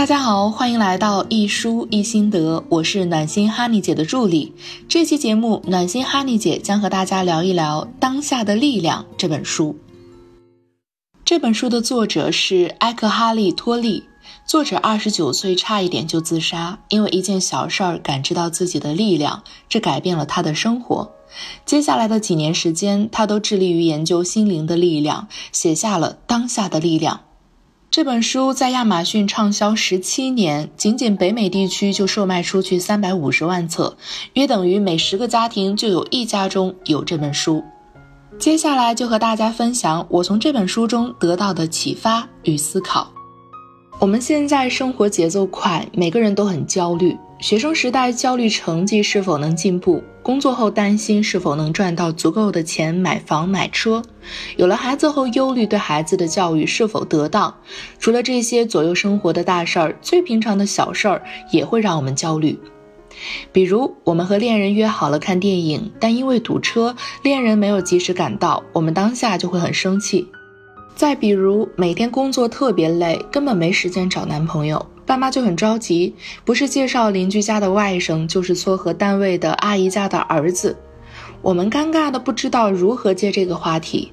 大家好，欢迎来到一书一心得，我是暖心哈尼姐的助理。这期节目，暖心哈尼姐将和大家聊一聊《当下的力量》这本书。这本书的作者是埃克哈利·托利，作者二十九岁差一点就自杀，因为一件小事儿感知到自己的力量，这改变了他的生活。接下来的几年时间，他都致力于研究心灵的力量，写下了《当下的力量》。这本书在亚马逊畅销十七年，仅仅北美地区就售卖出去三百五十万册，约等于每十个家庭就有一家中有这本书。接下来就和大家分享我从这本书中得到的启发与思考。我们现在生活节奏快，每个人都很焦虑。学生时代焦虑成绩是否能进步，工作后担心是否能赚到足够的钱买房买车，有了孩子后忧虑对孩子的教育是否得当。除了这些左右生活的大事儿，最平常的小事儿也会让我们焦虑。比如，我们和恋人约好了看电影，但因为堵车，恋人没有及时赶到，我们当下就会很生气。再比如，每天工作特别累，根本没时间找男朋友。爸妈就很着急，不是介绍邻居家的外甥，就是撮合单位的阿姨家的儿子。我们尴尬的不知道如何接这个话题。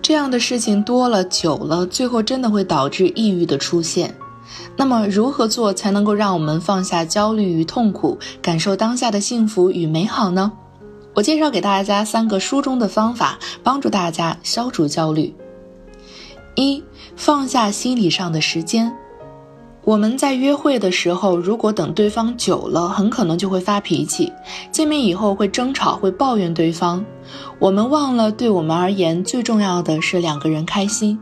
这样的事情多了久了，最后真的会导致抑郁的出现。那么，如何做才能够让我们放下焦虑与痛苦，感受当下的幸福与美好呢？我介绍给大家三个书中的方法，帮助大家消除焦虑。一，放下心理上的时间。我们在约会的时候，如果等对方久了，很可能就会发脾气。见面以后会争吵，会抱怨对方。我们忘了，对我们而言最重要的是两个人开心。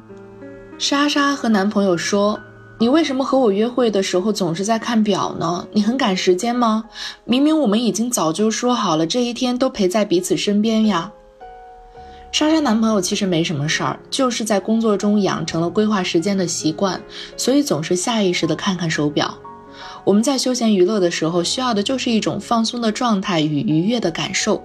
莎莎和男朋友说：“你为什么和我约会的时候总是在看表呢？你很赶时间吗？明明我们已经早就说好了，这一天都陪在彼此身边呀。”莎莎男朋友其实没什么事儿，就是在工作中养成了规划时间的习惯，所以总是下意识的看看手表。我们在休闲娱乐的时候，需要的就是一种放松的状态与愉悦的感受，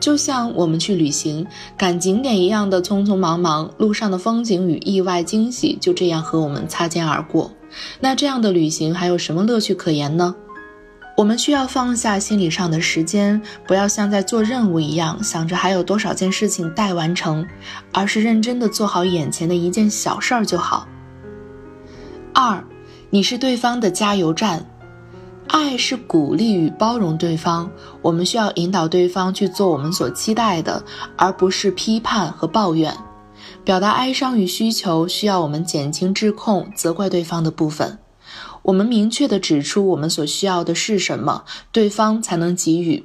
就像我们去旅行赶景点一样的匆匆忙忙，路上的风景与意外惊喜就这样和我们擦肩而过。那这样的旅行还有什么乐趣可言呢？我们需要放下心理上的时间，不要像在做任务一样想着还有多少件事情待完成，而是认真的做好眼前的一件小事儿就好。二，你是对方的加油站，爱是鼓励与包容对方，我们需要引导对方去做我们所期待的，而不是批判和抱怨。表达哀伤与需求需要我们减轻质控、责怪对方的部分。我们明确地指出我们所需要的是什么，对方才能给予。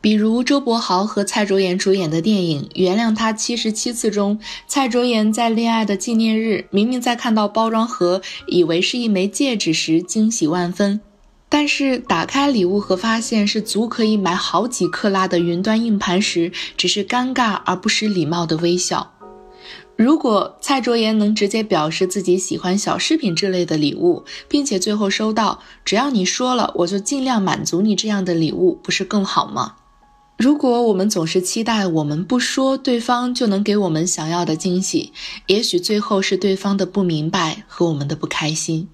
比如周柏豪和蔡卓妍主演的电影《原谅他七十七次》中，蔡卓妍在恋爱的纪念日，明明在看到包装盒以为是一枚戒指时惊喜万分，但是打开礼物盒发现是足可以买好几克拉的云端硬盘时，只是尴尬而不失礼貌的微笑。如果蔡卓妍能直接表示自己喜欢小饰品之类的礼物，并且最后收到“只要你说了，我就尽量满足你”这样的礼物，不是更好吗？如果我们总是期待我们不说，对方就能给我们想要的惊喜，也许最后是对方的不明白和我们的不开心。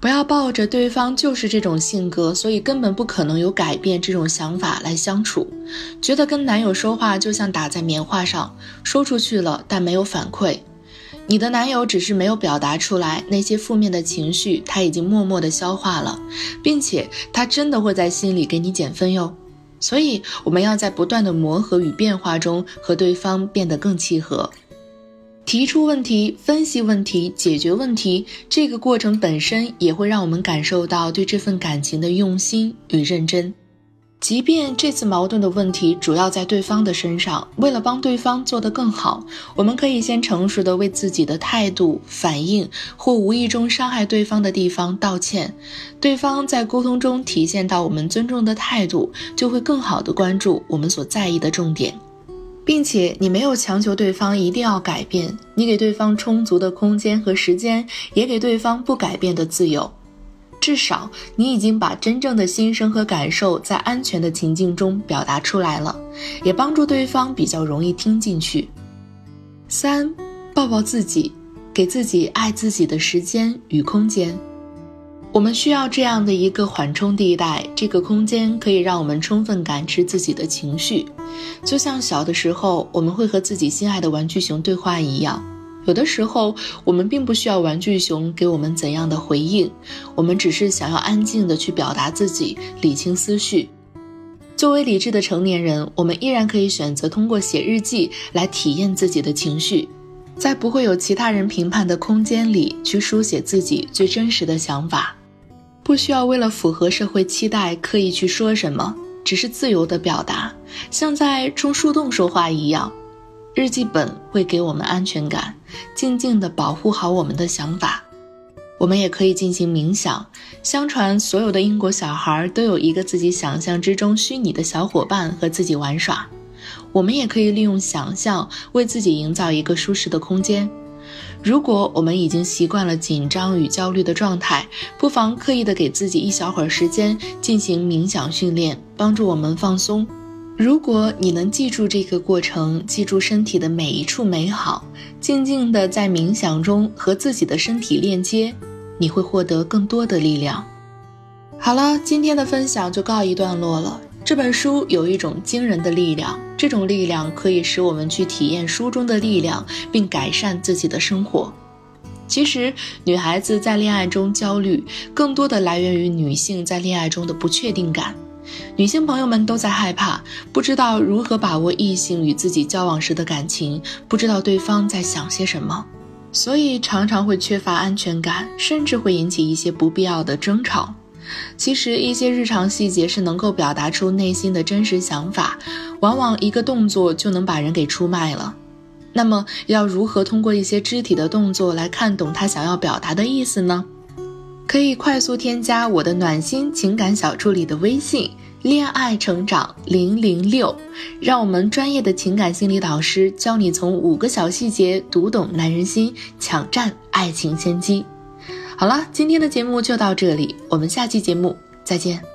不要抱着对方就是这种性格，所以根本不可能有改变这种想法来相处。觉得跟男友说话就像打在棉花上，说出去了但没有反馈。你的男友只是没有表达出来那些负面的情绪，他已经默默的消化了，并且他真的会在心里给你减分哟。所以我们要在不断的磨合与变化中和对方变得更契合。提出问题、分析问题、解决问题，这个过程本身也会让我们感受到对这份感情的用心与认真。即便这次矛盾的问题主要在对方的身上，为了帮对方做得更好，我们可以先成熟的为自己的态度、反应或无意中伤害对方的地方道歉。对方在沟通中体现到我们尊重的态度，就会更好的关注我们所在意的重点。并且你没有强求对方一定要改变，你给对方充足的空间和时间，也给对方不改变的自由。至少你已经把真正的心声和感受在安全的情境中表达出来了，也帮助对方比较容易听进去。三，抱抱自己，给自己爱自己的时间与空间。我们需要这样的一个缓冲地带，这个空间可以让我们充分感知自己的情绪，就像小的时候我们会和自己心爱的玩具熊对话一样。有的时候，我们并不需要玩具熊给我们怎样的回应，我们只是想要安静的去表达自己，理清思绪。作为理智的成年人，我们依然可以选择通过写日记来体验自己的情绪。在不会有其他人评判的空间里，去书写自己最真实的想法，不需要为了符合社会期待刻意去说什么，只是自由的表达，像在冲树洞说话一样。日记本会给我们安全感，静静的保护好我们的想法。我们也可以进行冥想。相传，所有的英国小孩都有一个自己想象之中虚拟的小伙伴和自己玩耍。我们也可以利用想象为自己营造一个舒适的空间。如果我们已经习惯了紧张与焦虑的状态，不妨刻意的给自己一小会儿时间进行冥想训练，帮助我们放松。如果你能记住这个过程，记住身体的每一处美好，静静的在冥想中和自己的身体链接，你会获得更多的力量。好了，今天的分享就告一段落了。这本书有一种惊人的力量，这种力量可以使我们去体验书中的力量，并改善自己的生活。其实，女孩子在恋爱中焦虑，更多的来源于女性在恋爱中的不确定感。女性朋友们都在害怕，不知道如何把握异性与自己交往时的感情，不知道对方在想些什么，所以常常会缺乏安全感，甚至会引起一些不必要的争吵。其实一些日常细节是能够表达出内心的真实想法，往往一个动作就能把人给出卖了。那么要如何通过一些肢体的动作来看懂他想要表达的意思呢？可以快速添加我的暖心情感小助理的微信“恋爱成长零零六”，让我们专业的情感心理导师教你从五个小细节读懂男人心，抢占爱情先机。好了，今天的节目就到这里，我们下期节目再见。